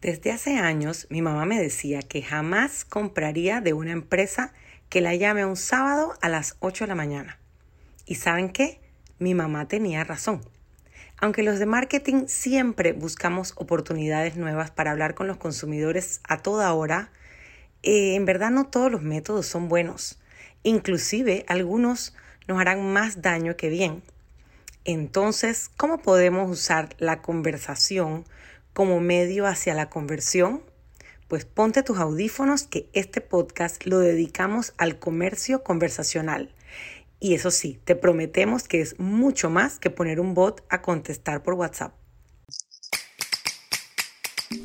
Desde hace años mi mamá me decía que jamás compraría de una empresa que la llame un sábado a las 8 de la mañana. ¿Y saben qué? Mi mamá tenía razón. Aunque los de marketing siempre buscamos oportunidades nuevas para hablar con los consumidores a toda hora, eh, en verdad no todos los métodos son buenos. Inclusive algunos nos harán más daño que bien. Entonces, ¿cómo podemos usar la conversación como medio hacia la conversión? Pues ponte tus audífonos que este podcast lo dedicamos al comercio conversacional. Y eso sí, te prometemos que es mucho más que poner un bot a contestar por WhatsApp.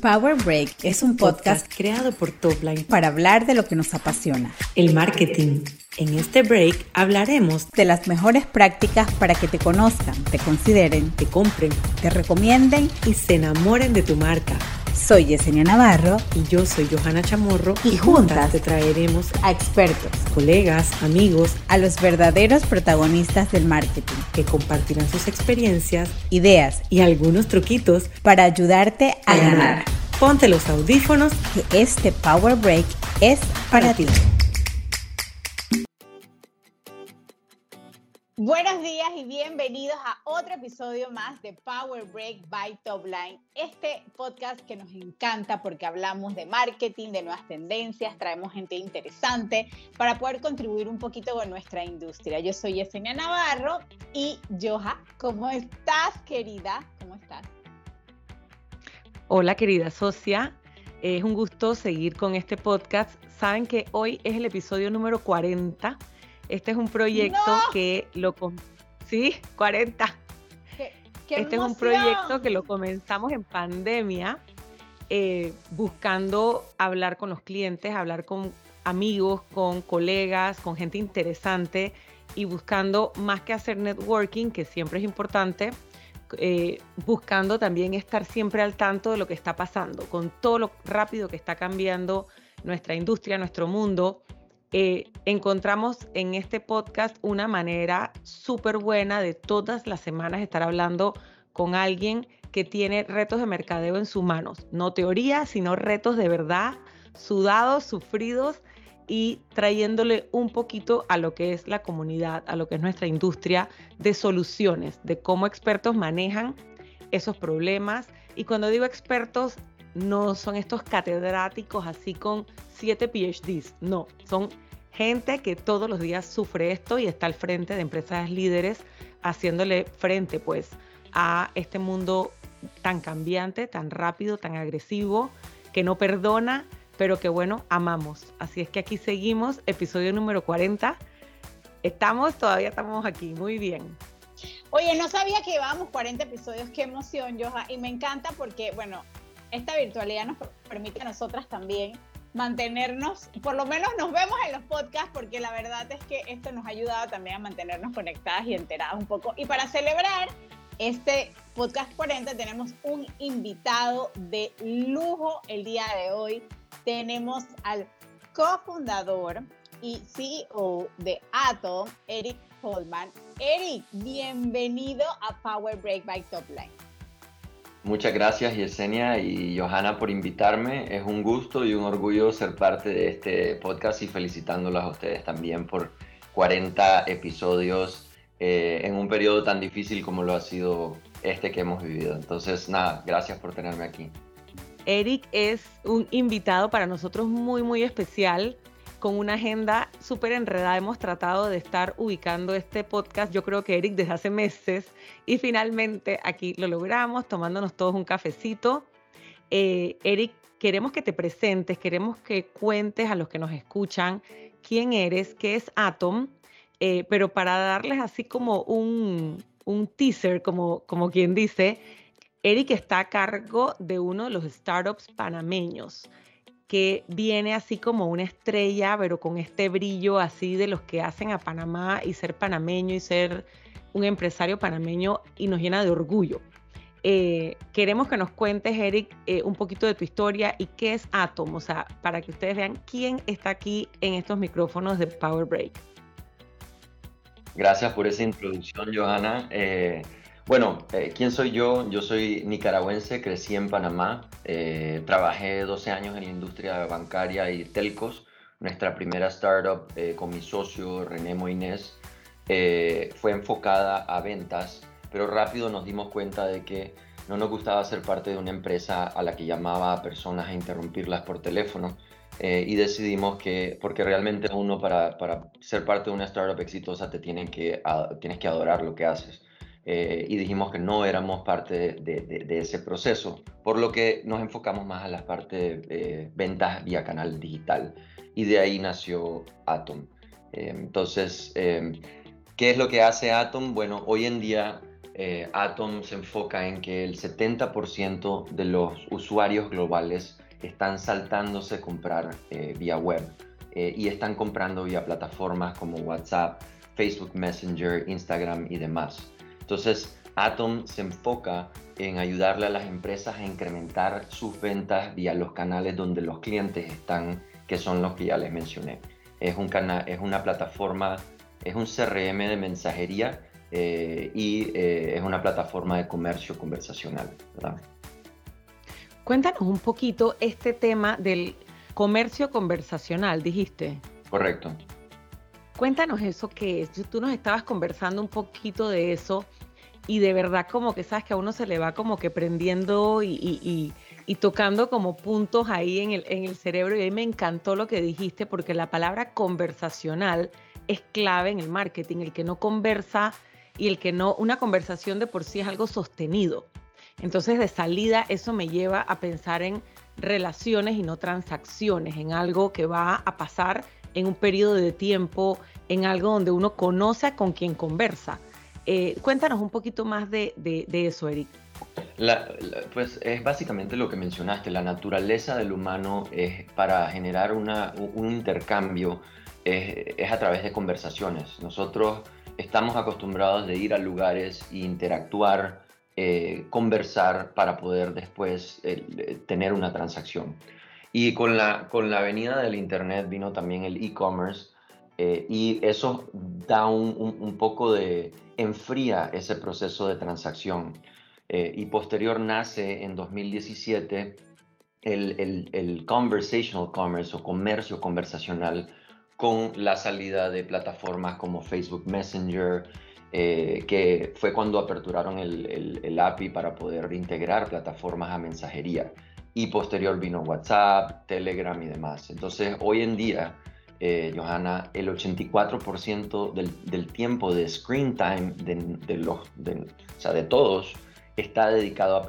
Power Break es un podcast creado por Topline para hablar de lo que nos apasiona, el marketing. En este break hablaremos de las mejores prácticas para que te conozcan, te consideren, te compren, te recomienden y se enamoren de tu marca. Soy Yesenia Navarro y yo soy Johanna Chamorro y, juntas te traeremos a expertos, colegas, amigos, a los verdaderos protagonistas del marketing que compartirán sus experiencias, ideas y algunos truquitos para ayudarte a, ganar. Ponte los audífonos que este Power Break es para, ti. Buenos días y bienvenidos a otro episodio más de Power Break by Topline. Este podcast que nos encanta porque hablamos de marketing, de nuevas tendencias, traemos gente interesante para poder contribuir un poquito con nuestra industria. Yo soy Yesenia Navarro y Joja, ¿cómo estás, querida? ¿Cómo estás? Hola, querida socia. Es un gusto seguir con este podcast. Saben que hoy es el episodio número 40 este es un proyecto que lo... Sí, 40. este es un proyecto que lo comenzamos en pandemia, eh, buscando hablar con los clientes, hablar con amigos, con colegas, con gente interesante y buscando más que hacer networking, que siempre es importante, eh, buscando también estar siempre al tanto de lo que está pasando, con todo lo rápido que está cambiando nuestra industria, nuestro mundo. Eh, encontramos en este podcast una manera súper buena de todas las semanas estar hablando con alguien que tiene retos de mercadeo en sus manos. No teoría, sino retos de verdad, sudados, sufridos y trayéndole un poquito a lo que es la comunidad, a lo que es nuestra industria de soluciones, de cómo expertos manejan esos problemas. Y cuando digo expertos, no son estos catedráticos así con siete PhDs, no, son gente que todos los días sufre esto y está al frente de empresas líderes haciéndole frente pues a este mundo tan cambiante, tan rápido, tan agresivo, que no perdona, pero que bueno, amamos. Así es que aquí seguimos, episodio número 40. Estamos, todavía estamos aquí, muy bien. Oye, no sabía que llevábamos 40 episodios, qué emoción, Joja, y me encanta porque, bueno, esta virtualidad nos permite a nosotras también mantenernos, por lo menos nos vemos en los podcasts, porque la verdad es que esto nos ha ayudado también a mantenernos conectadas y enteradas un poco. Y para celebrar este podcast 40 tenemos un invitado de lujo el día de hoy. Tenemos al cofundador y CEO de Atom, Eric Holman. Eric, bienvenido a Power Break by Topline. Muchas gracias Yesenia y Johanna por invitarme. Es un gusto y un orgullo ser parte de este podcast y felicitándolas a ustedes también por 40 episodios eh, en un periodo tan difícil como lo ha sido este que hemos vivido. Entonces, nada, gracias por tenerme aquí. Eric es un invitado para nosotros muy, muy especial con una agenda súper enredada. Hemos tratado de estar ubicando este podcast, yo creo que Eric, desde hace meses. Y finalmente aquí lo logramos, tomándonos todos un cafecito. Eh, Eric, queremos que te presentes, queremos que cuentes a los que nos escuchan quién eres, qué es Atom, eh, pero para darles así como un, un teaser, como, como quien dice, Eric está a cargo de uno de los startups panameños que viene así como una estrella, pero con este brillo así de los que hacen a Panamá y ser panameño y ser un empresario panameño y nos llena de orgullo. Eh, queremos que nos cuentes, Eric, eh, un poquito de tu historia y qué es Atom, o sea, para que ustedes vean quién está aquí en estos micrófonos de Power Break. Gracias por esa introducción, Johanna. Eh, Bueno, eh, ¿quién soy yo? Yo soy nicaragüense, crecí en Panamá, eh, trabajé 12 años en la industria bancaria y telcos. Nuestra primera startup eh, con mi socio René Moines fue enfocada a ventas, pero rápido nos dimos cuenta de que no nos gustaba ser parte de una empresa a la que llamaba a personas a interrumpirlas por teléfono. y decidimos que, porque realmente uno para, para, ser parte de una startup exitosa te tienen que, tienes que adorar lo que haces. Eh, y dijimos que no éramos parte de, ese proceso, por lo que nos enfocamos más a la parte de eh, ventas vía canal digital. Y de ahí nació Atom. Eh, entonces, ¿qué es lo que hace Atom? Bueno, hoy en día Atom se enfoca en que el 70% de los usuarios globales están saltándose comprar vía web y están comprando vía plataformas como WhatsApp, Facebook Messenger, Instagram y demás. Entonces, Atom se enfoca en ayudarle a las empresas a incrementar sus ventas vía los canales donde los clientes están, que son los que ya les mencioné. Es, un es una plataforma, es un CRM de mensajería eh, y eh, es una plataforma de comercio conversacional. Cuéntanos un poquito este tema del comercio conversacional, dijiste. Correcto. Cuéntanos eso que es. Tú nos estabas conversando un poquito de eso y de verdad como que sabes que a uno se le va como que prendiendo y, tocando como puntos ahí en el, cerebro y a me encantó lo que dijiste porque la palabra conversacional es clave en el marketing, el que no conversa y el que no, una conversación de por sí es algo sostenido. Entonces de salida eso me lleva a pensar en relaciones y no transacciones, en algo que va a pasar en un periodo de tiempo, en algo donde uno conoce con quien conversa. Eh, cuéntanos un poquito más de, eso, Eric. pues es básicamente lo que mencionaste, la naturaleza del humano es para generar un intercambio es, a través de conversaciones. Nosotros estamos acostumbrados de ir a lugares e interactuar, eh, conversar para poder después eh, tener una transacción. Y con la, con la venida del Internet vino también el e-commerce eh, y eso da un, un, poco de, enfría ese proceso de transacción. Eh, y posterior nace en 2017 el, el, el, conversational commerce o comercio conversacional con la salida de plataformas como Facebook Messenger, eh, que fue cuando aperturaron el, el, API para poder integrar plataformas a mensajería y posterior vino WhatsApp, Telegram y demás. Entonces, hoy en día, eh, Johanna, el 84% del, del, tiempo de screen time de, los, o sea, de todos está dedicado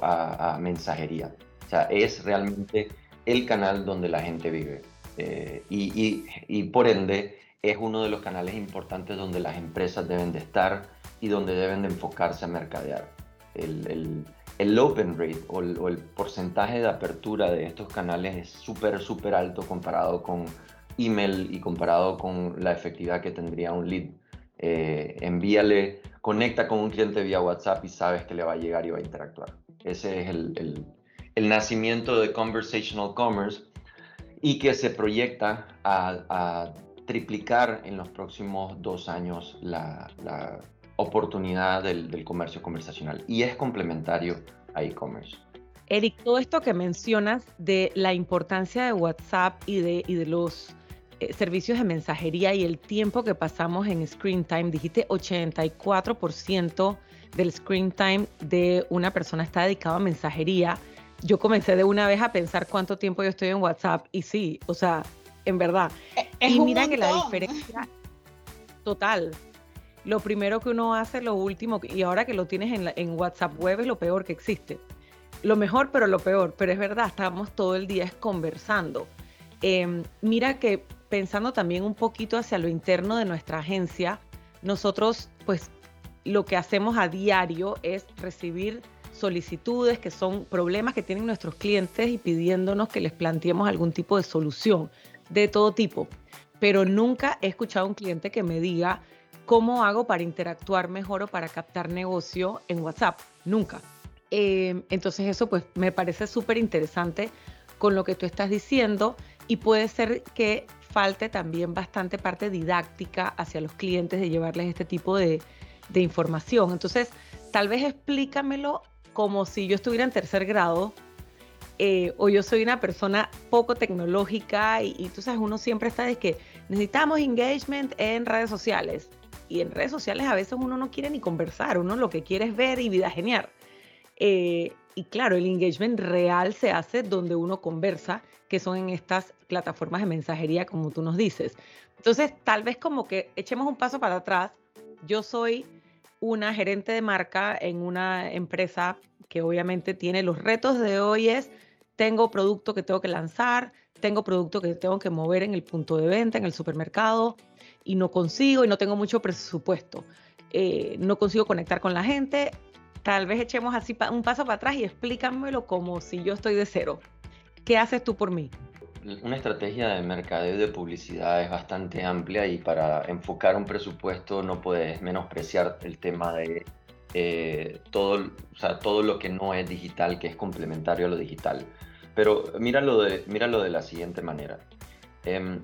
a, a, mensajería. O sea, es realmente el canal donde la gente vive. Eh, y, y, por ende, es uno de los canales importantes donde las empresas deben de estar y donde deben de enfocarse a mercadear. El, el open rate o el, porcentaje de apertura de estos canales es súper, súper alto comparado con email y comparado con la efectividad que tendría un lead. Eh, envíale, conecta con un cliente vía WhatsApp y sabes que le va a llegar y va a interactuar. Ese es el, el, nacimiento de Conversational Commerce y que se proyecta a, triplicar en los próximos dos años la, la oportunidad del, comercio conversacional y es complementario a e-commerce. Eric, todo esto que mencionas de la importancia de WhatsApp y de, y de los eh, servicios de mensajería y el tiempo que pasamos en screen time, dijiste 84% del screen time de una persona está dedicado a mensajería. Yo comencé de una vez a pensar cuánto tiempo yo estoy en WhatsApp y sí, o sea, en verdad. y mira que la diferencia total, lo primero que uno hace, lo último, y ahora que lo tienes en, WhatsApp web es lo peor que existe. Lo mejor, pero lo peor, pero es verdad, estamos todo el día conversando. Em, mira que pensando también un poquito hacia lo interno de nuestra agencia, nosotros pues lo que hacemos a diario es recibir solicitudes que son problemas que tienen nuestros clientes y pidiéndonos que les planteemos algún tipo de solución de todo tipo. Pero nunca he escuchado a un cliente que me diga, ¿Cómo hago para interactuar mejor o para captar negocio en WhatsApp? Nunca. Em, entonces eso pues me parece súper interesante con lo que tú estás diciendo y puede ser que falte también bastante parte didáctica hacia los clientes de llevarles este tipo de, información. Entonces, tal vez explícamelo como si yo estuviera en tercer grado eh, o yo soy una persona poco tecnológica y, tú sabes, uno siempre está de que necesitamos engagement en redes sociales. Y en redes sociales a veces uno no quiere ni conversar, uno lo que quiere es ver y vida genial. Eh, y claro, el engagement real se hace donde uno conversa, que son en estas plataformas de mensajería, como tú nos dices. Entonces, tal vez como que echemos un paso para atrás. Yo soy una gerente de marca en una empresa que obviamente tiene los retos de hoy es tengo producto que tengo que lanzar, tengo producto que tengo que mover en el punto de venta, en el supermercado, y no consigo y no tengo mucho presupuesto. Eh, no consigo conectar con la gente. Tal vez echemos así un paso para atrás y explícamelo como si yo estoy de cero. ¿Qué haces tú por mí? Una estrategia de mercadeo y de publicidad es bastante amplia y para enfocar un presupuesto no puedes menospreciar el tema de eh, todo, o sea, todo lo que no es digital, que es complementario a lo digital. Pero míralo de, míralo de la siguiente manera. Em,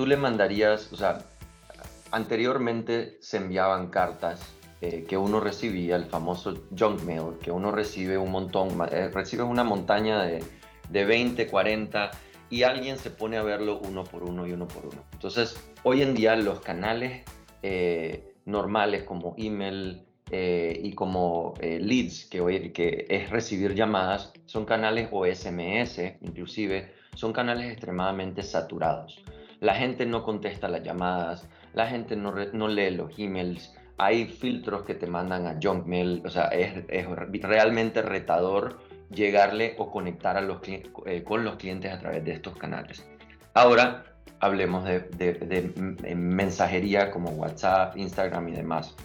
tú le mandarías, o sea, anteriormente se enviaban cartas eh, que uno recibía, el famoso junk mail, que uno recibe un montón, eh, recibe una montaña de, de 20, 40 y alguien se pone a verlo uno por uno y uno por uno. Entonces, hoy en día los canales eh, normales como email, y como leads, que, que es recibir llamadas, son canales o SMS, inclusive, son canales extremadamente saturados. La gente no contesta las llamadas, la gente no, lee los emails, hay filtros que te mandan a junk mail, o sea, es, realmente retador llegarle o conectar a los, eh, con los clientes a través de estos canales. Ahora hablemos de mensajería como WhatsApp, Instagram y demás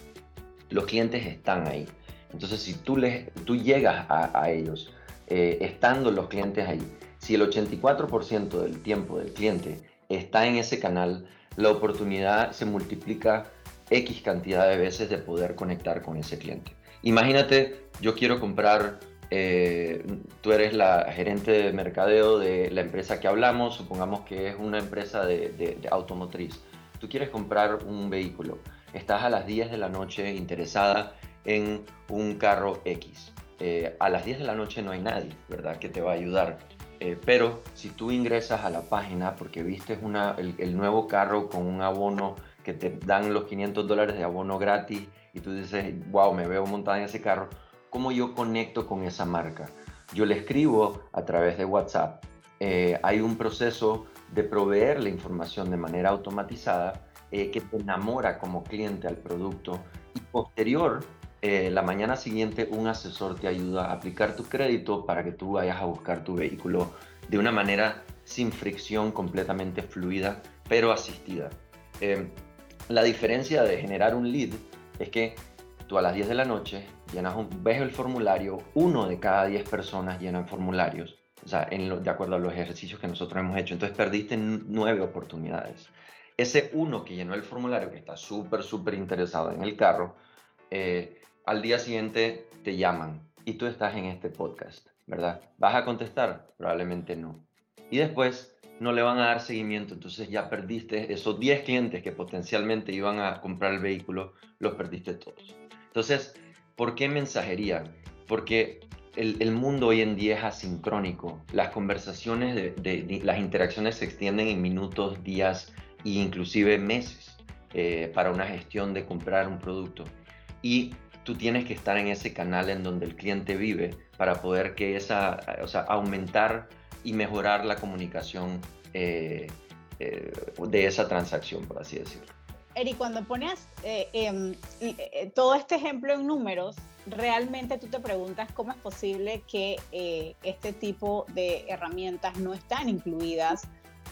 los clientes están ahí. Entonces, si tú, les, tú llegas a, ellos, eh, estando los clientes ahí, si el 84% del tiempo del cliente está en ese canal, la oportunidad se multiplica X cantidad de veces de poder conectar con ese cliente. Imagínate, yo quiero comprar, eh, tú eres la gerente de mercadeo de la empresa que hablamos, supongamos que es una empresa de automotriz. Tú quieres comprar un vehículo estás a las 10 de la noche interesada en un carro X. Eh, a las 10 de la noche no hay nadie, ¿verdad? Que te va a ayudar. Eh, pero si tú ingresas a la página porque viste una, el, nuevo carro con un abono que te dan los 500 dólares de abono gratis y tú dices, wow, me veo montada en ese carro, ¿cómo yo conecto con esa marca? Yo le escribo a través de WhatsApp. Eh, hay un proceso de proveer la información de manera automatizada eh, que te enamora como cliente al producto y posterior, eh, la mañana siguiente un asesor te ayuda a aplicar tu crédito para que tú vayas a buscar tu vehículo de una manera sin fricción, completamente fluida, pero asistida. Em, la diferencia de generar un lead es que tú a las 10 de la noche llenas un, ves el formulario, uno de cada 10 personas llenan formularios, o sea, en de acuerdo a los ejercicios que nosotros hemos hecho, entonces perdiste nueve oportunidades ese uno que llenó el formulario, que está súper, súper interesado en el carro, eh, al día siguiente te llaman y tú estás en este podcast, ¿verdad? ¿Vas a contestar? Probablemente no. Y después no le van a dar seguimiento, entonces ya perdiste esos 10 clientes que potencialmente iban a comprar el vehículo, los perdiste todos. Entonces, ¿por qué mensajería? Porque el, mundo hoy en día es asincrónico. Las conversaciones, las interacciones se extienden en minutos, días, e inclusive meses eh, para una gestión de comprar un producto. Y tú tienes que estar en ese canal en donde el cliente vive para poder que esa, o sea, aumentar y mejorar la comunicación eh, eh, de esa transacción, por así decirlo. Eri, cuando pones em, todo este ejemplo en números, realmente tú te preguntas cómo es posible que este tipo de herramientas no están incluidas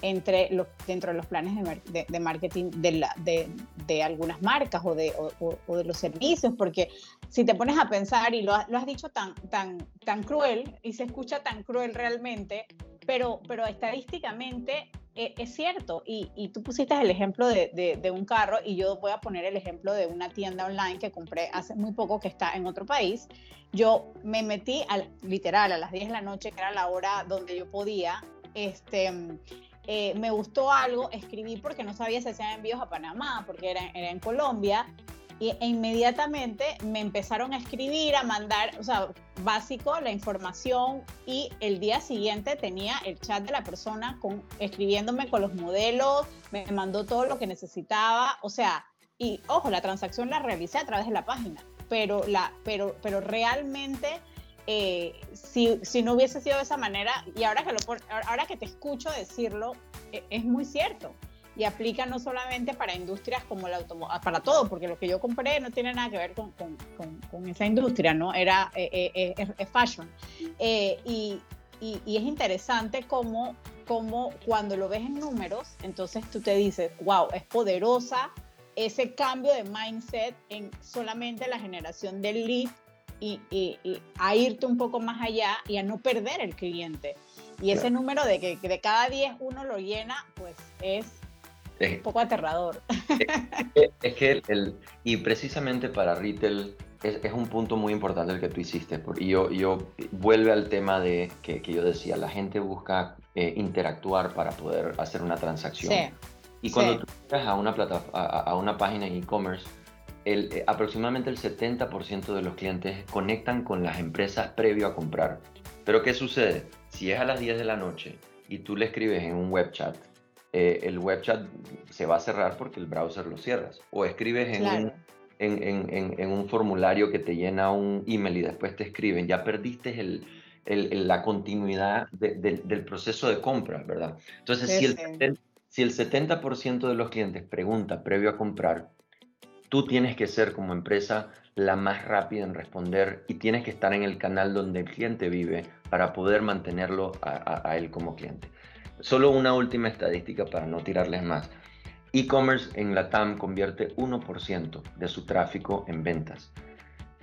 entre los, dentro de los planes de, marketing de, la, de, algunas marcas o de, o, de los servicios, porque si te pones a pensar, y lo, lo, has dicho tan, tan, tan cruel, y se escucha tan cruel realmente, pero, pero estadísticamente eh, es cierto, y, y, tú pusiste el ejemplo de, de, un carro y yo voy a poner el ejemplo de una tienda online que compré hace muy poco que está en otro país. Yo me metí al, literal a las 10 de la noche, que era la hora donde yo podía, este, eh, me gustó algo, escribí porque no sabía si hacían envíos a Panamá, porque era, en Colombia, y, e inmediatamente me empezaron a escribir, a mandar, o sea, básico, la información y el día siguiente tenía el chat de la persona con, escribiéndome con los modelos, me mandó todo lo que necesitaba, o sea, y ojo, la transacción la realicé a través de la página, pero, la, pero, pero realmente... Eh, si, si, no hubiese sido de esa manera, y ahora que, lo, ahora que te escucho decirlo, e, es muy cierto y aplica no solamente para industrias como el automóvil, ah, para todo, porque lo que yo compré no tiene nada que ver con, con, con, esa industria, ¿no? Era eh, eh, eh fashion. Eh, y, y, y, es interesante cómo, cómo cuando lo ves en números, entonces tú te dices, wow, es poderosa ese cambio de mindset en solamente la generación del lead y, y, a irte un poco más allá y a no perder el cliente. Y ese número de que de cada 10 uno lo llena, pues es un poco aterrador. Es, que, el, y precisamente para retail es, es, un punto muy importante el que tú hiciste. Y yo, yo vuelve al tema de que, que yo decía, la gente busca eh, interactuar para poder hacer una transacción. Y cuando tú llegas a una, plata, a, una página en e-commerce, el, eh, aproximadamente el 70% de los clientes conectan con las empresas previo a comprar. Pero ¿qué sucede? Si es a las 10 de la noche y tú le escribes en un web chat, eh, el web chat se va a cerrar porque el browser lo cierras. O escribes en, un, en, un, formulario que te llena un email y después te escriben, ya perdiste el, la continuidad del proceso de compra, ¿verdad? Entonces, si, el, si el 70% de los clientes pregunta previo a comprar, tú tienes que ser como empresa la más rápida en responder y tienes que estar en el canal donde el cliente vive para poder mantenerlo a él como cliente. Solo una última estadística para no tirarles más. E-commerce en la TAM convierte 1% de su tráfico en ventas.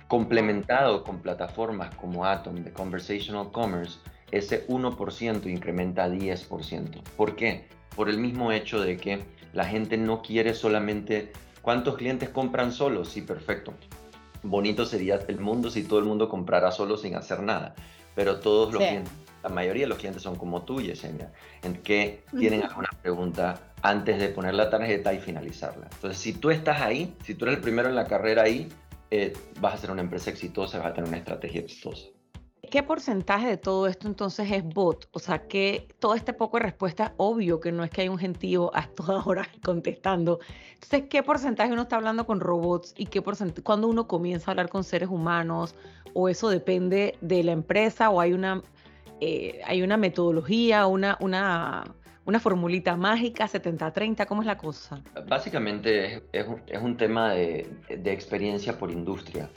Complementado con plataformas como Atom de Conversational Commerce, ese 1% incrementa a 10%. ¿Por qué? Por el mismo hecho de que la gente no quiere solamente cuántos clientes compran solos. Sí, perfecto. Bonito sería el mundo si todo el mundo comprara solo sin hacer nada. Pero todos los clientes la mayoría de los clientes son como tú, Yesenia, en que tienen alguna pregunta antes de poner la tarjeta y finalizarla. Entonces, si tú estás ahí, si tú eres el primero en la carrera ahí, eh, vas a ser una empresa exitosa, vas a tener una estrategia exitosa. ¿Qué porcentaje de todo esto entonces es bot? O sea, que todo este poco de respuesta, obvio que no es que hay un gentío a todas horas contestando. Entonces, ¿qué porcentaje uno está hablando con robots y qué porcentaje cuando uno comienza a hablar con seres humanos? ¿O eso depende de la empresa o hay una eh, hay una metodología, una, una, una formulita mágica, 70-30, ¿cómo es la cosa? Básicamente es, es, un, tema de, de, experiencia por industria.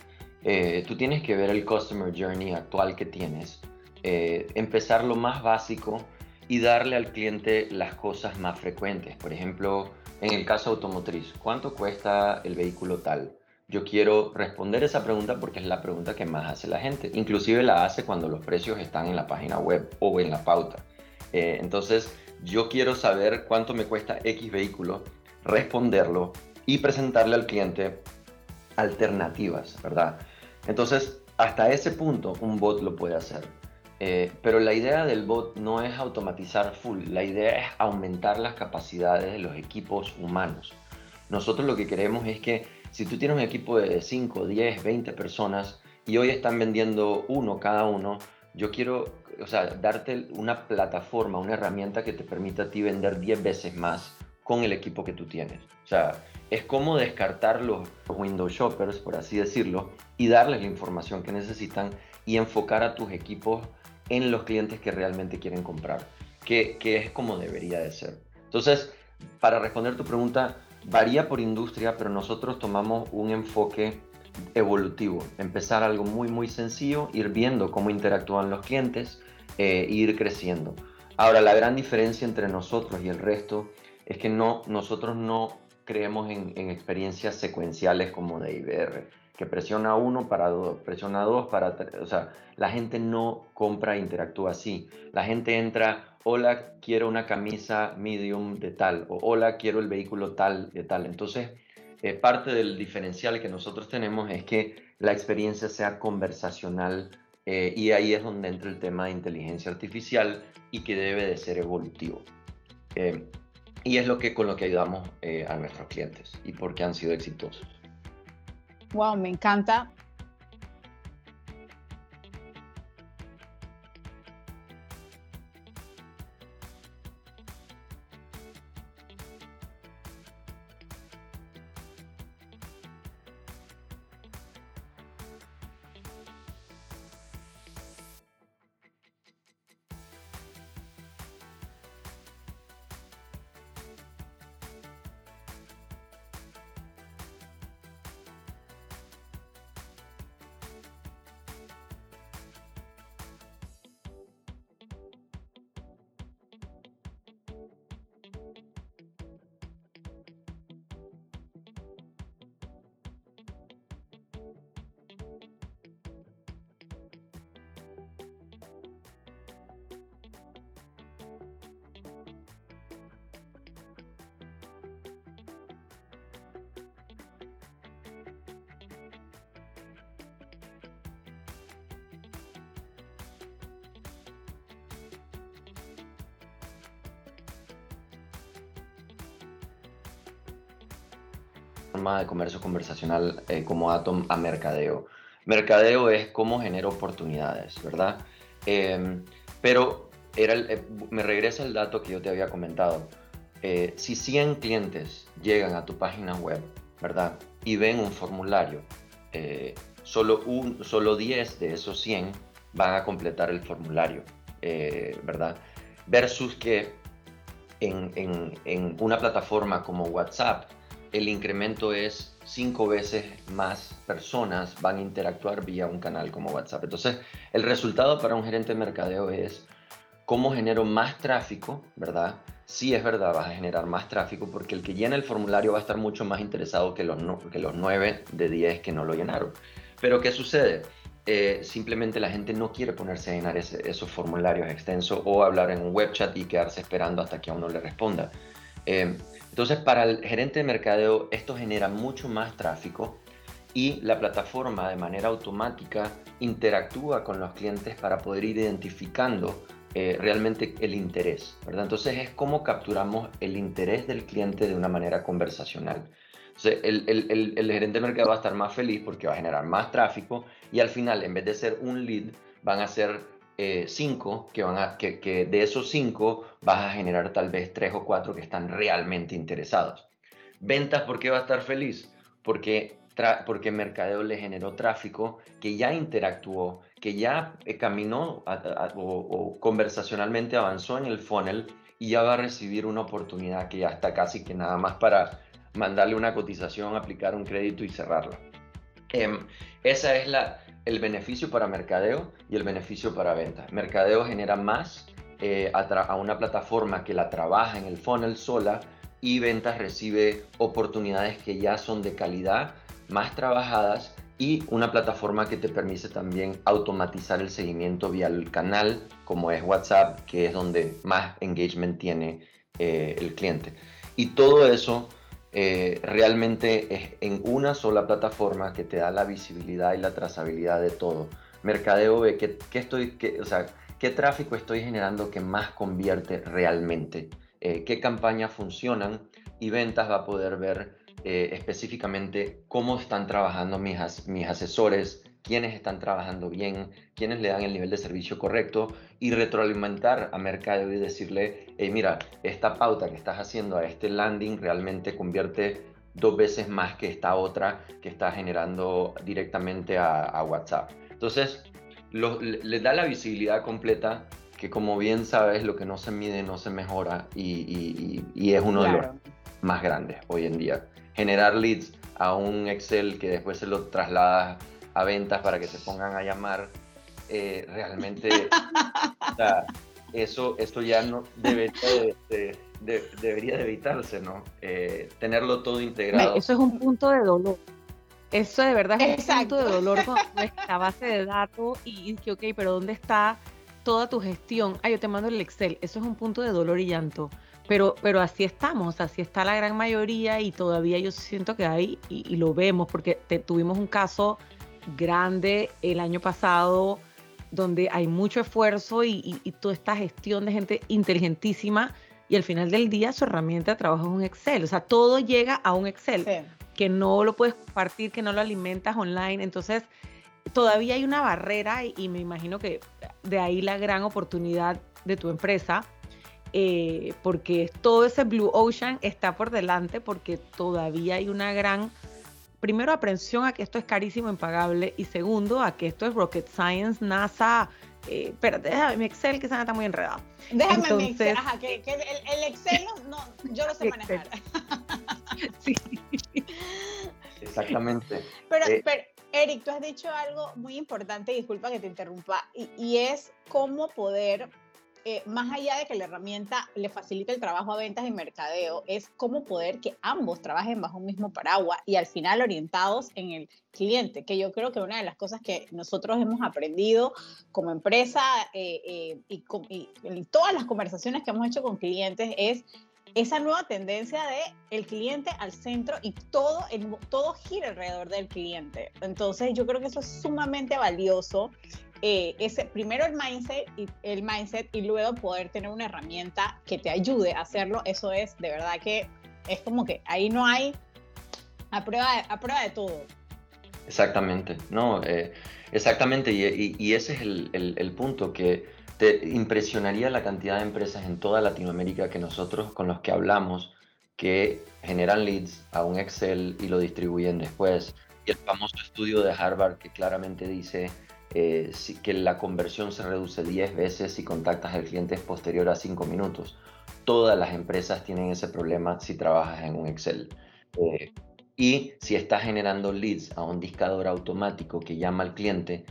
Eh, tú tienes que ver el Customer Journey actual que tienes, eh, empezar lo más básico y darle al cliente las cosas más frecuentes. Por ejemplo, en el caso automotriz, ¿cuánto cuesta el vehículo tal? Yo quiero responder esa pregunta porque es la pregunta que más hace la gente. Inclusive la hace cuando los precios están en la página web o en la pauta. Eh, entonces, yo quiero saber cuánto me cuesta X vehículo, responderlo y presentarle al cliente alternativas, ¿verdad? Entonces, hasta ese punto un bot lo puede hacer. Eh, pero la idea del bot no es automatizar full, la idea es aumentar las capacidades de los equipos humanos. Nosotros lo que queremos es que si tú tienes un equipo de 5, 10, 20 personas y hoy están vendiendo uno cada uno, yo quiero, o sea, darte una plataforma, una herramienta que te permita a ti vender 10 veces más con el equipo que tú tienes. O sea, es como descartar los window shoppers, por así decirlo, y darles la información que necesitan y enfocar a tus equipos en los clientes que realmente quieren comprar, que, que es como debería de ser. Entonces, para responder tu pregunta, varía por industria, pero nosotros tomamos un enfoque evolutivo. Empezar algo muy, muy sencillo, ir viendo cómo interactúan los clientes e ir creciendo. Ahora, la gran diferencia entre nosotros y el resto es que no, nosotros no creemos en, en experiencias secuenciales como de IBR, que presiona uno para dos, presiona dos para tres. O sea, la gente no compra e interactúa así. La gente entra hola, quiero una camisa medium de tal, o hola, quiero el vehículo tal, de tal. Entonces, eh, parte del diferencial que nosotros tenemos es que la experiencia sea conversacional eh, y ahí es donde entra el tema de inteligencia artificial y que debe de ser evolutivo. Eh, y es lo que con lo que ayudamos a nuestros clientes y porque han sido exitosos. Wow, me encanta de comercio conversacional eh, como Atom a mercadeo. Mercadeo es cómo genera oportunidades, ¿verdad? Em, pero era eh, me regresa el dato que yo te había comentado. Eh, si 100 clientes llegan a tu página web, ¿verdad? Y ven un formulario, solo, un, solo 10 de esos 100 van a completar el formulario, ¿verdad? Versus que en, en una plataforma como WhatsApp, el incremento es cinco veces más personas van a interactuar vía un canal como WhatsApp. Entonces, el resultado para un gerente de mercadeo es cómo genero más tráfico, ¿verdad? Sí es verdad, vas a generar más tráfico porque el que llena el formulario va a estar mucho más interesado que los, 9 de 10 que no lo llenaron. Pero ¿qué sucede? Eh, simplemente la gente no quiere ponerse a llenar esos formularios extensos o hablar en un web chat y quedarse esperando hasta que a uno le responda. Eh, entonces, para el gerente de mercadeo, esto genera mucho más tráfico y la plataforma de manera automática interactúa con los clientes para poder ir identificando eh, realmente el interés, ¿verdad? Entonces es como capturamos el interés del cliente de una manera conversacional. Entonces el, el, el, gerente de mercado va a estar más feliz porque va a generar más tráfico y al final, en vez de ser un lead, van a ser eh, cinco que van a, que, de esos cinco vas a generar tal vez tres o cuatro que están realmente interesados. Ventas, ¿por qué va a estar feliz? Porque, porque Mercadeo le generó tráfico que ya interactuó, que ya eh, caminó o, conversacionalmente avanzó en el funnel y ya va a recibir una oportunidad que ya está casi que nada más para mandarle una cotización, aplicar un crédito y cerrarlo. Em, esa es la, el beneficio para mercadeo y el beneficio para ventas. Mercadeo genera más eh, a, una plataforma que la trabaja en el funnel sola y ventas recibe oportunidades que ya son de calidad, más trabajadas y una plataforma que te permite también automatizar el seguimiento vía el canal como es WhatsApp, que es donde más engagement tiene eh, el cliente. Y todo eso eh, realmente es en una sola plataforma que te da la visibilidad y la trazabilidad de todo. Mercadeo ve qué, estoy, o sea, qué tráfico estoy generando que más convierte realmente, eh, qué campañas funcionan y ventas va a poder ver eh, específicamente cómo están trabajando mis, mis asesores, quiénes están trabajando bien, quiénes le dan el nivel de servicio correcto y retroalimentar a Mercado y decirle, hey, mira, esta pauta que estás haciendo a este landing realmente convierte dos veces más que esta otra que está generando directamente a, WhatsApp. Entonces, le, da la visibilidad completa que como bien sabes, lo que no se mide no se mejora y, es uno de los más grandes hoy en día. Generar leads a un Excel que después se lo traslada a ventas para que se pongan a llamar, eh, realmente eso, eso ya no debería de, debería de evitarse, ¿no? Eh, tenerlo todo integrado. Eso es un punto de dolor. Eso de verdad es un punto de dolor con nuestra base de datos y que, ok, pero ¿dónde está toda tu gestión? Ah, yo te mando el Excel. Eso es un punto de dolor y llanto. Pero, pero así estamos, así está la gran mayoría y todavía yo siento que hay, y, lo vemos, porque tuvimos un caso grande el año pasado donde hay mucho esfuerzo y, toda esta gestión de gente inteligentísima y al final del día su herramienta de trabajo es un Excel. O sea, todo llega a un Excel. que no lo puedes compartir, que no lo alimentas online. Entonces, todavía hay una barrera y, me imagino que de ahí la gran oportunidad de tu empresa, eh, porque todo ese Blue Ocean está por delante, porque todavía hay una gran, primero, aprensión a que esto es carísimo, impagable, y segundo, a que esto es rocket science, NASA. Eh, espérate, déjame mi Excel que se está muy enredado. Déjame mi Excel, ajá, que, el, Excel no, yo lo sé manejar. sí. Exactamente. Pero, eh, pero Eric, tú has dicho algo muy importante, disculpa que te interrumpa, y, es cómo poder, eh, más allá de que la herramienta le facilite el trabajo a ventas y mercadeo, es cómo poder que ambos trabajen bajo un mismo paraguas y al final orientados en el cliente, que yo creo que una de las cosas que nosotros hemos aprendido como empresa eh, eh, y, y en todas las conversaciones que hemos hecho con clientes es esa nueva tendencia de el cliente al centro y todo, todo gira alrededor del cliente. Entonces yo creo que eso es sumamente valioso. Eh, ese, primero el mindset, y, el mindset y luego poder tener una herramienta que te ayude a hacerlo, eso es de verdad que es como que ahí no hay a prueba de, a prueba de todo. Exactamente, no, eh, exactamente, y, ese es el, el, el punto que te impresionaría la cantidad de empresas en toda Latinoamérica que nosotros con los que hablamos que generan leads a un Excel y lo distribuyen después. Y el famoso estudio de Harvard que claramente dice eh, que la conversión se reduce 10 veces si contactas al cliente posterior a 5 minutos. Todas las empresas tienen ese problema si trabajas en un Excel. Eh, y si estás generando leads a un discador automático que llama al cliente,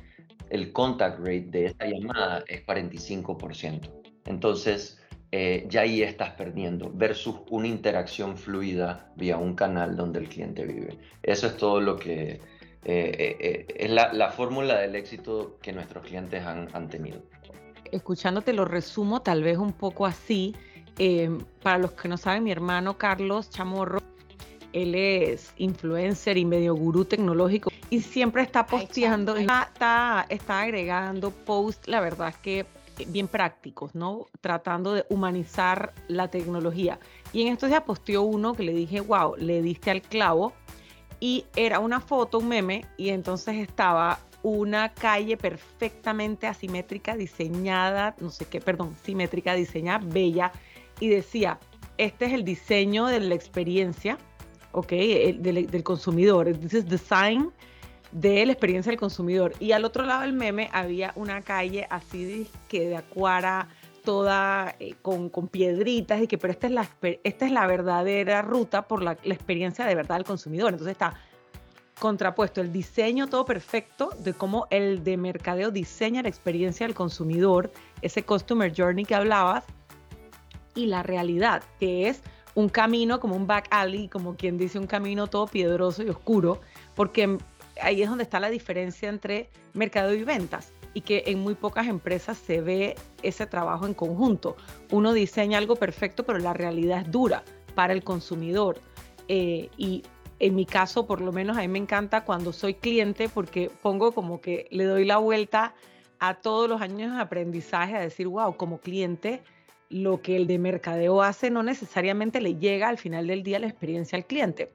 el contact rate de esa llamada es 45%. Entonces, eh, ya ahí estás perdiendo versus una interacción fluida vía un canal donde el cliente vive. Eso es todo lo que eh, eh, es la, fórmula del éxito que nuestros clientes han, han, tenido. Escuchándote lo resumo tal vez un poco así. para los que no saben, mi hermano Carlos Chamorro él es influencer y medio gurú tecnológico y siempre está posteando, está, está, agregando posts, la verdad es que bien prácticos, ¿no? Tratando de humanizar la tecnología. Y en estos días posteó uno que le dije, wow, le diste al clavo. Y era una foto, un meme, y entonces estaba una calle perfectamente asimétrica, diseñada, no sé qué, perdón, simétrica, diseñada, bella, y decía, este es el diseño de la experiencia ¿ok? del, consumidor. This design de la experiencia del consumidor. Y al otro lado del meme había una calle así que de acuara, toda eh, con, con, piedritas, y que, pero esta es la, esta es la verdadera ruta por la, la, experiencia de verdad del consumidor. Entonces está contrapuesto el diseño todo perfecto de cómo el de mercadeo diseña la experiencia del consumidor, ese customer journey que hablabas, y la realidad, que es un camino como un back alley, como quien dice un camino todo piedroso y oscuro, porque ahí es donde está la diferencia entre mercado y ventas y que en muy pocas empresas se ve ese trabajo en conjunto. Uno diseña algo perfecto, pero la realidad es dura para el consumidor. Eh, y en mi caso, por lo menos a mí me encanta cuando soy cliente porque pongo como que le doy la vuelta a todos los años de aprendizaje a decir, wow, como cliente lo que el de mercadeo hace no necesariamente le llega al final del día la experiencia al cliente.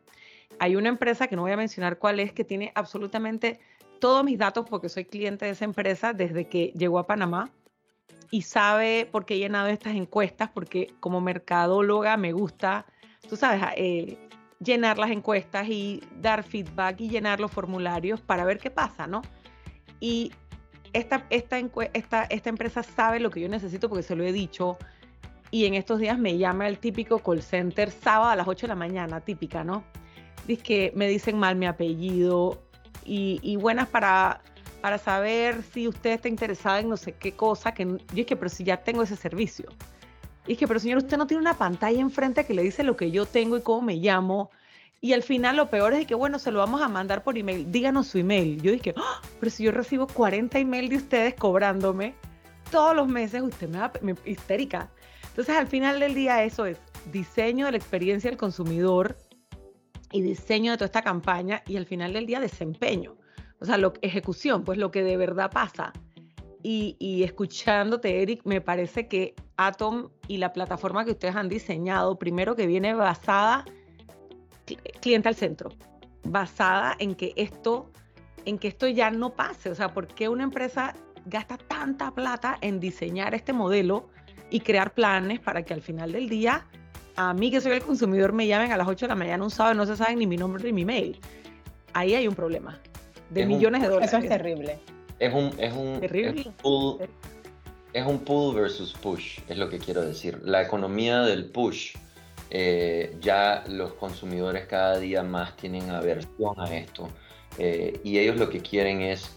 Hay una empresa que no voy a mencionar cuál es, que tiene absolutamente todos mis datos porque soy cliente de esa empresa desde que llegó a Panamá y sabe por qué he llenado estas encuestas, porque como mercadóloga me gusta, tú sabes, eh, llenar las encuestas y dar feedback y llenar los formularios para ver qué pasa, ¿no? Y esta, esta, esta, esta empresa sabe lo que yo necesito porque se lo he dicho, y en estos días me llama el típico call center sábado a las 8 de la mañana, típica, ¿no? Dice que me dicen mal mi apellido y, buenas para, para saber si usted está interesada en no sé qué cosa, que yo es que, pero si ya tengo ese servicio. Y es que, pero señor, usted no tiene una pantalla enfrente que le dice lo que yo tengo y cómo me llamo. Y al final lo peor es que, bueno, se lo vamos a mandar por email. Díganos su email. Yo dije, ¡Ah! pero si yo recibo 40 emails de ustedes cobrándome todos los meses, usted me va me, histérica. Entonces, al final del día, eso es diseño de la experiencia del consumidor y diseño de toda esta campaña y al final del día, desempeño. O sea, lo, ejecución, pues lo que de verdad pasa. Y, y, escuchándote, Eric, me parece que Atom y la plataforma que ustedes han diseñado, primero que viene basada cliente al centro. basada en que esto, en que esto ya no pase. O sea, ¿por qué una empresa gasta tanta plata en diseñar este modelo y crear planes para que al final del día a mí que soy el consumidor me llamen a las 8 de la mañana un sábado y no se saben ni mi nombre ni mi mail. Ahí hay un problema de millones de dólares. Eso es terrible. Es un, es un, terrible. Es un, pull, versus push, es lo que quiero decir. La economía del push, eh, ya los consumidores cada día más tienen aversión a esto. Eh, y ellos lo que quieren es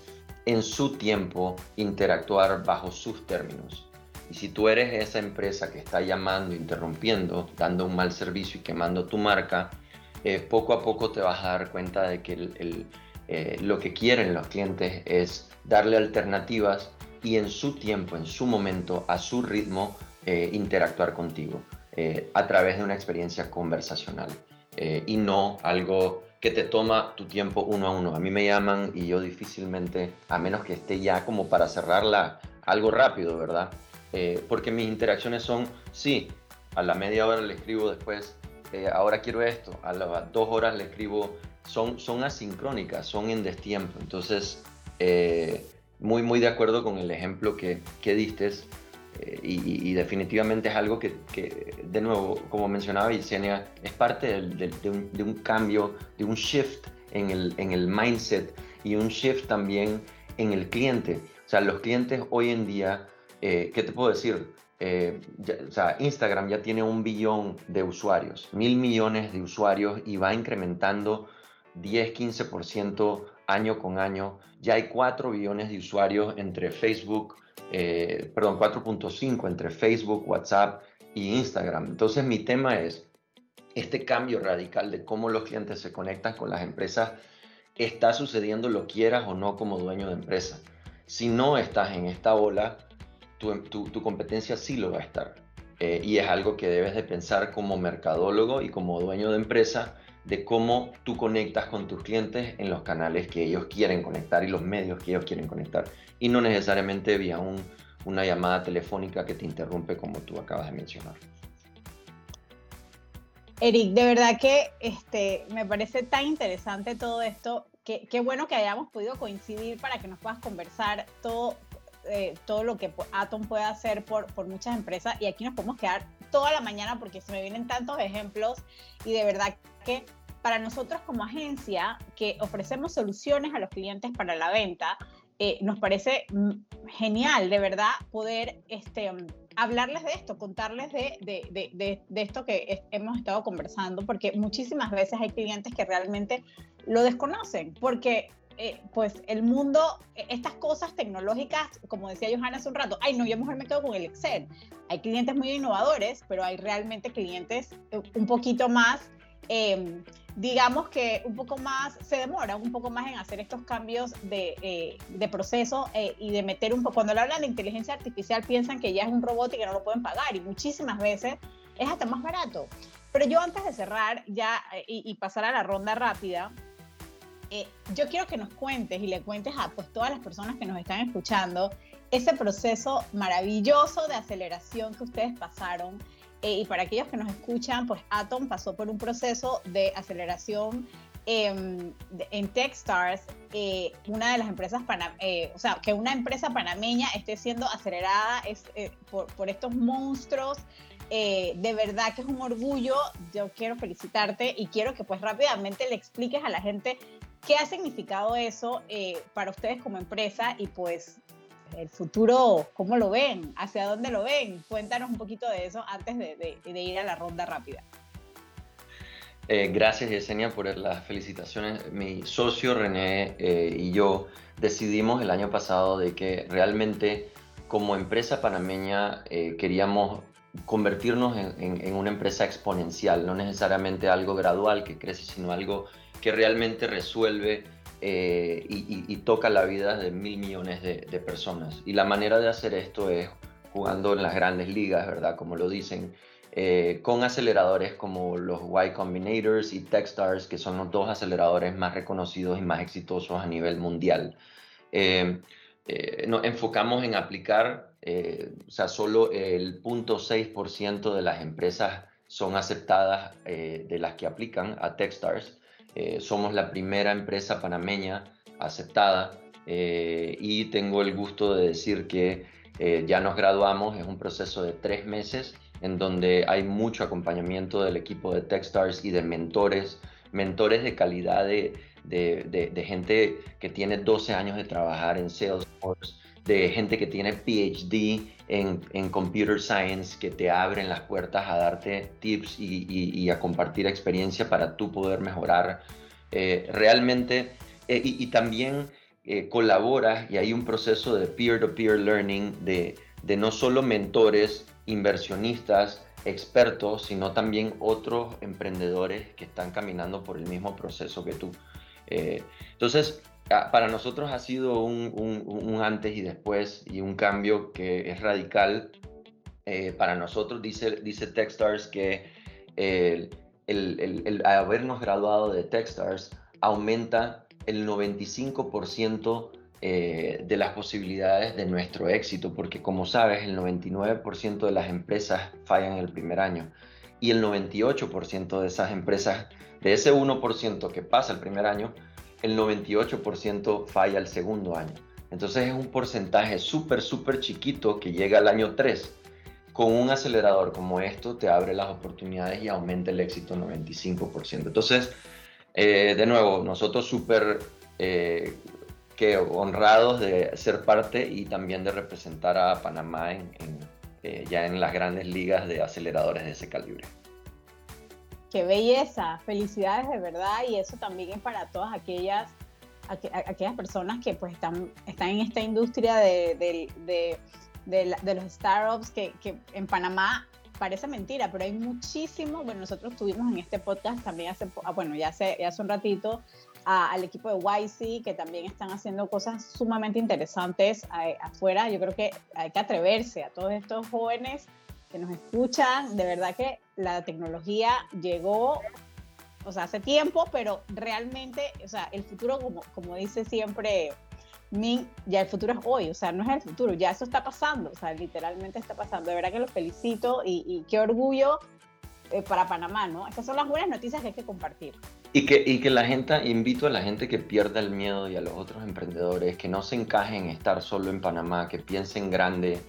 en su tiempo interactuar bajo sus términos. Y si tú eres esa empresa que está llamando, interrumpiendo, dando un mal servicio y quemando tu marca, eh, poco a poco te vas a dar cuenta de que eh, lo que quieren los clientes es darle alternativas y en su tiempo, en su momento, a su ritmo, eh, interactuar contigo a través de una experiencia conversacional y no algo que te toma tu tiempo uno a uno. A mí me llaman y yo difícilmente, a menos que esté ya como para cerrarla algo rápido, ¿verdad? Eh, porque mis interacciones son, sí, a la media hora le escribo después, eh, ahora quiero esto, a las dos horas le escribo, son, son asincrónicas, son en destiempo. Entonces, eh, muy, muy de acuerdo con el ejemplo que, que diste y, definitivamente es algo que, que, de nuevo, como mencionaba Yesenia, es parte de, un, de, un, cambio, de un shift en el, en el mindset y un shift también en el cliente. O sea, los clientes hoy en día eh, ¿qué te puedo decir? Eh, o sea, Instagram ya tiene un billón de usuarios, mil millones de usuarios y va incrementando 10, 15% año con año. Ya hay 4 billones de usuarios entre Facebook, eh, perdón, 4.5 entre Facebook, WhatsApp y Instagram. Entonces mi tema es, este cambio radical de cómo los clientes se conectan con las empresas está sucediendo lo quieras o no como dueño de empresa. Si no estás en esta ola, tu, competencia sí lo va a estar. Eh, y es algo que debes de pensar como mercadólogo y como dueño de empresa de cómo tú conectas con tus clientes en los canales que ellos quieren conectar y los medios que ellos quieren conectar. Y no necesariamente vía una llamada telefónica que te interrumpe como tú acabas de mencionar. Eric, de verdad que este, me parece tan interesante todo esto. Qué, qué bueno que hayamos podido coincidir para que nos puedas conversar todo, eh, todo lo que Atom puede hacer por, por muchas empresas y aquí nos podemos quedar toda la mañana porque se me vienen tantos ejemplos y de verdad que para nosotros como agencia que ofrecemos soluciones a los clientes para la venta, eh, nos parece mm, genial de verdad poder este, hablarles de esto, contarles de, de, de, de esto que hemos estado conversando, porque muchísimas veces hay clientes que realmente lo desconocen, porque eh, pues el mundo, e, estas cosas tecnológicas, como decía Johanna hace un rato, ay, no, yo mejor me quedo con el Excel. Hay clientes muy innovadores, pero hay realmente clientes eh, un poquito más, em, digamos que un poco más, se demoran un poco más en hacer estos cambios de, eh, de proceso y de meter un poco, cuando le hablan de inteligencia artificial piensan que ya es un robot y que no lo pueden pagar y muchísimas veces es hasta más barato. Pero yo antes de cerrar ya y, y pasar a la ronda rápida, eh, yo quiero que nos cuentes y le cuentes a pues, todas las personas que nos están escuchando ese proceso maravilloso de aceleración que ustedes pasaron. Eh, y para aquellos que nos escuchan, pues Atom pasó por un proceso de aceleración en Techstars, eh, una de las empresas, o sea, que una empresa panameña esté siendo acelerada es, por, por, estos monstruos. de verdad que es un orgullo. Yo quiero felicitarte y quiero que pues rápidamente le expliques a la gente ¿Qué ha significado eso eh, para ustedes como empresa y pues el futuro, cómo lo ven? ¿Hacia dónde lo ven? Cuéntanos un poquito de eso antes de, ir a la ronda rápida. Eh, gracias Yesenia por las felicitaciones. Mi socio René eh, y yo decidimos el año pasado de que realmente como empresa panameña queríamos convertirnos en, en, una empresa exponencial, no necesariamente algo gradual que crece, sino algo que realmente resuelve eh, y, toca la vida de mil millones de, personas. Y la manera de hacer esto es jugando en las grandes ligas, ¿verdad? Como lo dicen, eh, con aceleradores como los Y Combinators y Techstars, que son los dos aceleradores más reconocidos y más exitosos a nivel mundial. Eh, nos enfocamos en aplicar, o sea, solo el 0.6% de las empresas son aceptadas de las que aplican a Techstars Eh, somos la primera empresa panameña aceptada eh, y tengo el gusto de decir que ya nos graduamos, es un proceso de tres meses en donde hay mucho acompañamiento del equipo de Techstars y de mentores, mentores de calidad de, de, gente que tiene 12 años de trabajar en Salesforce, de gente que tiene PhD en, en Computer Science, que te abren las puertas a darte tips y, y, a compartir experiencia para tú poder mejorar. Eh, realmente, eh, y, también eh, colaboras y hay un proceso de peer-to-peer -peer learning de, de no solo mentores, inversionistas, expertos, sino también otros emprendedores que están caminando por el mismo proceso que tú. Eh, entonces, para nosotros ha sido un, antes y después y un cambio que es radical. Eh, para nosotros dice, dice Techstars que el, el, habernos graduado de Techstars aumenta el 95% eh, de las posibilidades de nuestro éxito, porque como sabes, el 99% de las empresas fallan el primer año y el 98% de esas empresas de ese 1% que pasa el primer año, el 98% falla el segundo año. Entonces es un porcentaje súper, súper chiquito que llega al año 3. Con un acelerador como esto te abre las oportunidades y aumenta el éxito 95%. Entonces, eh, de nuevo, nosotros súper eh, honrados de ser parte y también de representar a Panamá eh, ya en las grandes ligas de aceleradores de ese calibre. Qué belleza, felicidades de verdad y eso también es para todas aquellas, aquellas personas que pues están, están en esta industria de, de, de, los startups que, que, en Panamá parece mentira, pero hay muchísimo, bueno, nosotros tuvimos en este podcast también hace, ah, bueno, ya hace, ya hace un ratito al equipo de YC, que también están haciendo cosas sumamente interesantes afuera. Yo creo que hay que atreverse a todos estos jóvenes que nos escuchan, de verdad que la tecnología llegó, o sea, hace tiempo, pero realmente, o sea, el futuro, como, como dice siempre Min, ya el futuro es hoy, o sea, no es el futuro, ya eso está pasando, o sea, literalmente está pasando. De verdad que los felicito y, qué orgullo eh, para Panamá, ¿no? Estas son las buenas noticias que hay que compartir. Y que, y que la gente, invito a la gente que pierda el miedo y a los otros emprendedores que no se encajen en estar solo en Panamá, que piensen grande,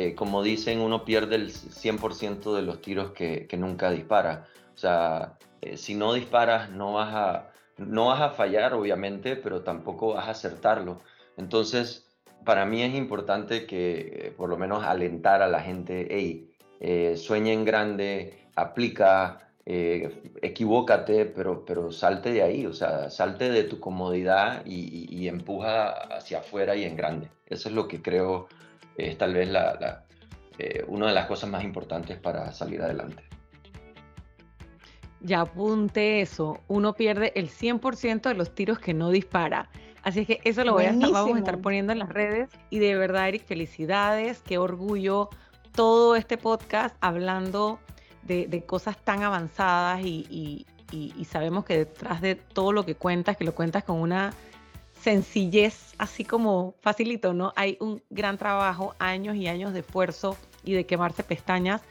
eh, como dicen, uno pierde el 100% de los tiros que, nunca dispara. O sea, eh, si no disparas, no vas, a, no vas a fallar, obviamente, pero tampoco vas a acertarlo. Entonces, para mí es importante que, eh, por lo menos, alentar a la gente, hey, sueñen grande, aplica, equivócate, pero, pero salte de ahí, o sea, salte de tu comodidad y, y empuja hacia afuera y en grande. Eso es lo que creo es tal vez la, eh, una de las cosas más importantes para salir adelante. Ya apunte eso, uno pierde el 100% de los tiros que no dispara. Así es que eso lo voy a estar, vamos a estar poniendo en las redes. Y de verdad, Eric, felicidades, qué orgullo todo este podcast hablando de, cosas tan avanzadas y, y, sabemos que detrás de todo lo que cuentas, que lo cuentas con una sencillez, así como facilito, ¿no? Hay un gran trabajo, años y años de esfuerzo y de quemarse pestañas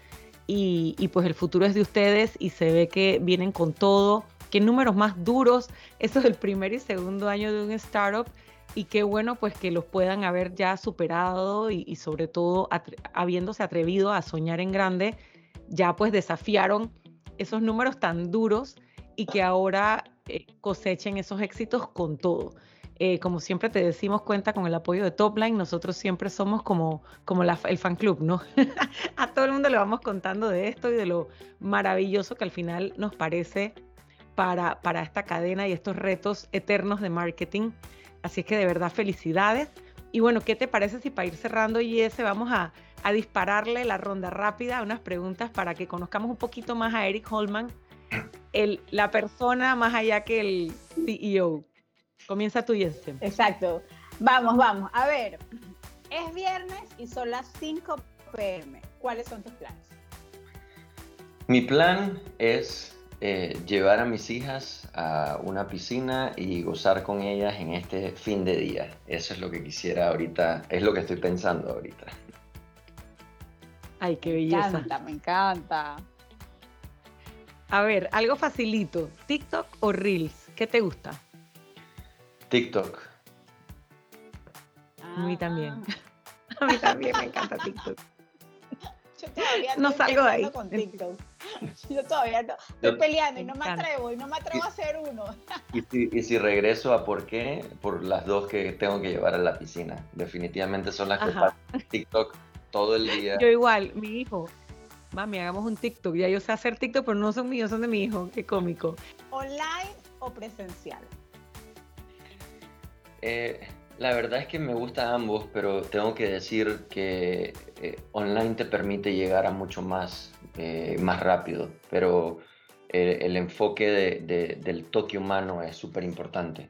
y, pues el futuro es de ustedes y se ve que vienen con todo. Qué números más duros. Eso es el primer y segundo año de un startup y qué bueno pues que los puedan haber ya superado y, sobre todo habiéndose atrevido a soñar en grande, ya pues desafiaron esos números tan duros y que ahora eh, cosechen esos éxitos con todo. Eh, como siempre te decimos, cuenta con el apoyo de Topline. Nosotros siempre somos como, como el fan club, ¿no? a todo el mundo le vamos contando de esto y de lo maravilloso que al final nos parece para, para esta cadena y estos retos eternos de marketing. Así es que de verdad felicidades. Y bueno, ¿qué te parece si para ir cerrando y ese vamos a, a dispararle la ronda rápida, unas preguntas para que conozcamos un poquito más a Eric Holman, el, la persona más allá que el CEO? Comienza tú, este. Exacto. Vamos, vamos. A ver, es viernes y son las 5 pm. ¿Cuáles son tus planes? Mi plan es eh, llevar a mis hijas a una piscina y gozar con ellas en este fin de día. Eso es lo que quisiera ahorita, es lo que estoy pensando ahorita. Ay, qué belleza. Me encanta, me encanta. A ver, algo facilito, TikTok o Reels. ¿Qué te gusta? TikTok. A mí también. A mí también me encanta TikTok. Yo todavía no salgo de ahí. Con TikTok. Yo todavía no, estoy peleando y no me atrevo, y no me atrevo a hacer uno. Y si, y si, regreso a por qué, por las dos que tengo que llevar a la piscina. Definitivamente son las que pasan TikTok todo el día. Yo igual, mi hijo, mami, hagamos un TikTok. Ya yo sé hacer TikTok, pero no son míos, son de mi hijo. Qué cómico. ¿Online o presencial? Eh, la verdad es que me gusta ambos, pero tengo que decir que eh, online te permite llegar a mucho más, eh, más rápido, pero el enfoque del toque humano es súper importante.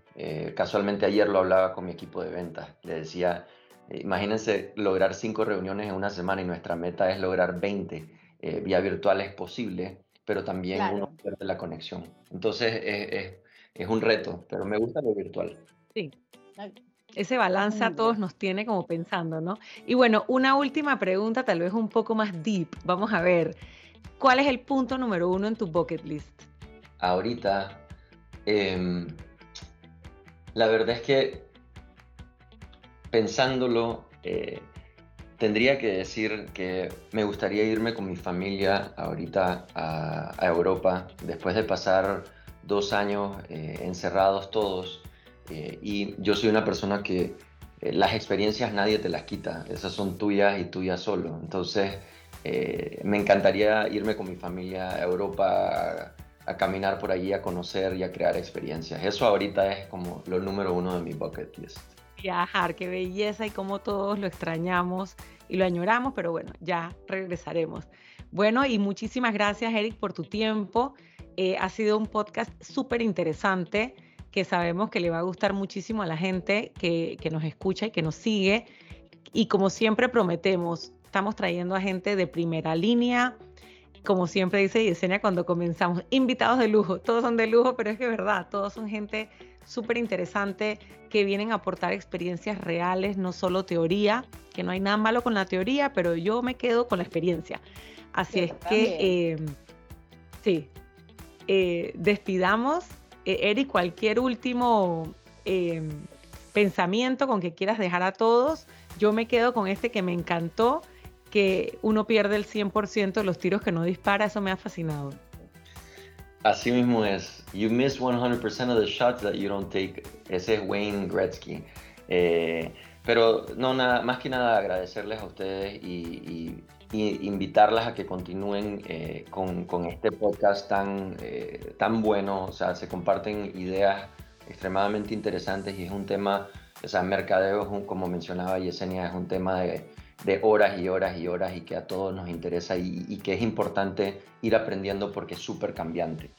casualmente ayer lo hablaba con mi equipo de ventas, le decía, imagínense lograr cinco reuniones en una semana y nuestra meta es lograr 20 vía virtual es posible, pero también uno pierde la conexión. Entonces es, es un reto, pero me gusta lo virtual. Sí, ese balance a todos nos tiene como pensando, ¿no? Y bueno, una última pregunta, tal vez un poco más deep. Vamos a ver, ¿cuál es el punto número uno en tu bucket list? Ahorita, em, la verdad es que pensándolo, eh, tendría que decir que me gustaría irme con mi familia ahorita a, Europa, después de pasar dos años eh, encerrados todos eh, y yo soy una persona que eh, las experiencias nadie te las quita, esas son tuyas y tuyas solo. Entonces, eh, me encantaría irme con mi familia a Europa a, caminar por allí, a conocer y a crear experiencias. Eso ahorita es como lo número uno de mi bucket list. Viajar, qué belleza y cómo todos lo extrañamos y lo añoramos, pero bueno, ya regresaremos. Bueno, y muchísimas gracias, Eric, por tu tiempo. ha sido un podcast súper interesante que sabemos que le va a gustar muchísimo a la gente que, nos escucha y que nos sigue. Y como siempre prometemos, estamos trayendo a gente de primera línea, como siempre dice Yesenia cuando comenzamos, invitados de lujo, todos son de lujo, pero es que es verdad, todos son gente súper interesante que vienen a aportar experiencias reales, no solo teoría, que no hay nada malo con la teoría, pero yo me quedo con la experiencia. Así es que, em, sí, eh, despidamos eh, Eric, cualquier último em, pensamiento con que quieras dejar a todos, yo me quedo con este que me encantó, que uno pierde el 100% de los tiros que no dispara, eso me ha fascinado. Así mismo es. You miss 100% of the shots that you don't take. Ese es Wayne Gretzky. Eh, pero no, nada, más que nada agradecerles a ustedes y invitarlas a que continúen eh, con, con, este podcast tan, eh, tan bueno. O sea, se comparten ideas extremadamente interesantes y es un tema, o sea, mercadeo, como mencionaba Yesenia, es un tema de, de, horas y horas y horas y que a todos nos interesa y, que es importante ir aprendiendo porque es súper cambiante.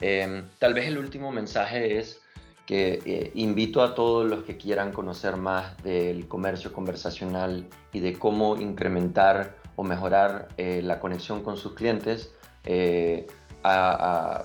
Em, tal vez el último mensaje es que eh, invito a todos los que quieran conocer más del comercio conversacional y de cómo incrementar o mejorar eh, la conexión con sus clientes, eh, a,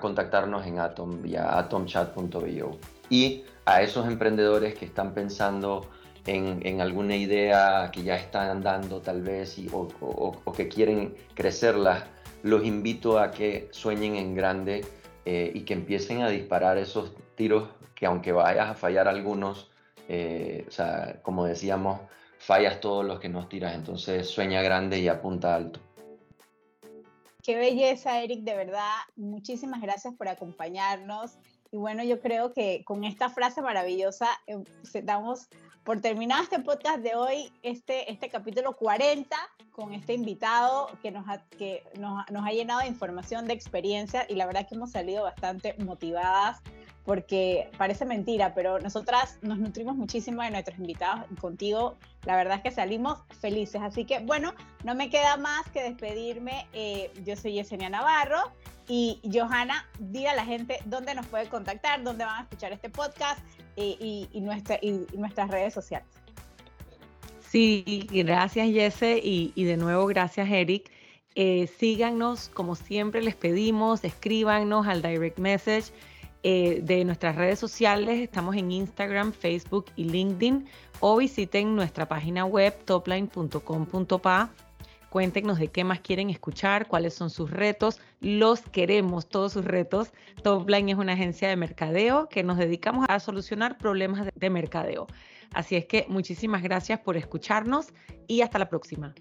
contactarnos en Atom vía atomchat.io. Y a esos emprendedores que están pensando en, alguna idea que ya están dando tal vez o, que quieren crecerla, los invito a que sueñen en grande eh, y que empiecen a disparar esos tiros que aunque vayas a fallar algunos, o sea, como decíamos, fallas todos los que nos tiras, entonces sueña grande y apunta alto. Qué belleza, Eric, de verdad, muchísimas gracias por acompañarnos. Y bueno, yo creo que con esta frase maravillosa eh, damos por terminado este podcast de hoy, este, este capítulo 40, con este invitado que, nos ha, que nos, nos ha llenado de información, de experiencia, y la verdad que hemos salido bastante motivadas porque parece mentira, pero nosotras nos nutrimos muchísimo de nuestros invitados y contigo la verdad es que salimos felices. Así que bueno, no me queda más que despedirme. Eh, yo soy Yesenia Navarro y Johanna, diga a la gente dónde nos puede contactar, dónde van a escuchar este podcast eh, y, nuestra, y, nuestras redes sociales. Sí, gracias Jesse y, de nuevo gracias Eric. Eh, síganos, como siempre les pedimos, escríbanos al direct message eh, de nuestras redes sociales. Estamos en Instagram, Facebook y LinkedIn o visiten nuestra página web topline.com.pa. Cuéntenos de qué más quieren escuchar, cuáles son sus retos. Los queremos, todos sus retos. Topline es una agencia de mercadeo que nos dedicamos a solucionar problemas de mercadeo. Así es que muchísimas gracias por escucharnos y hasta la próxima.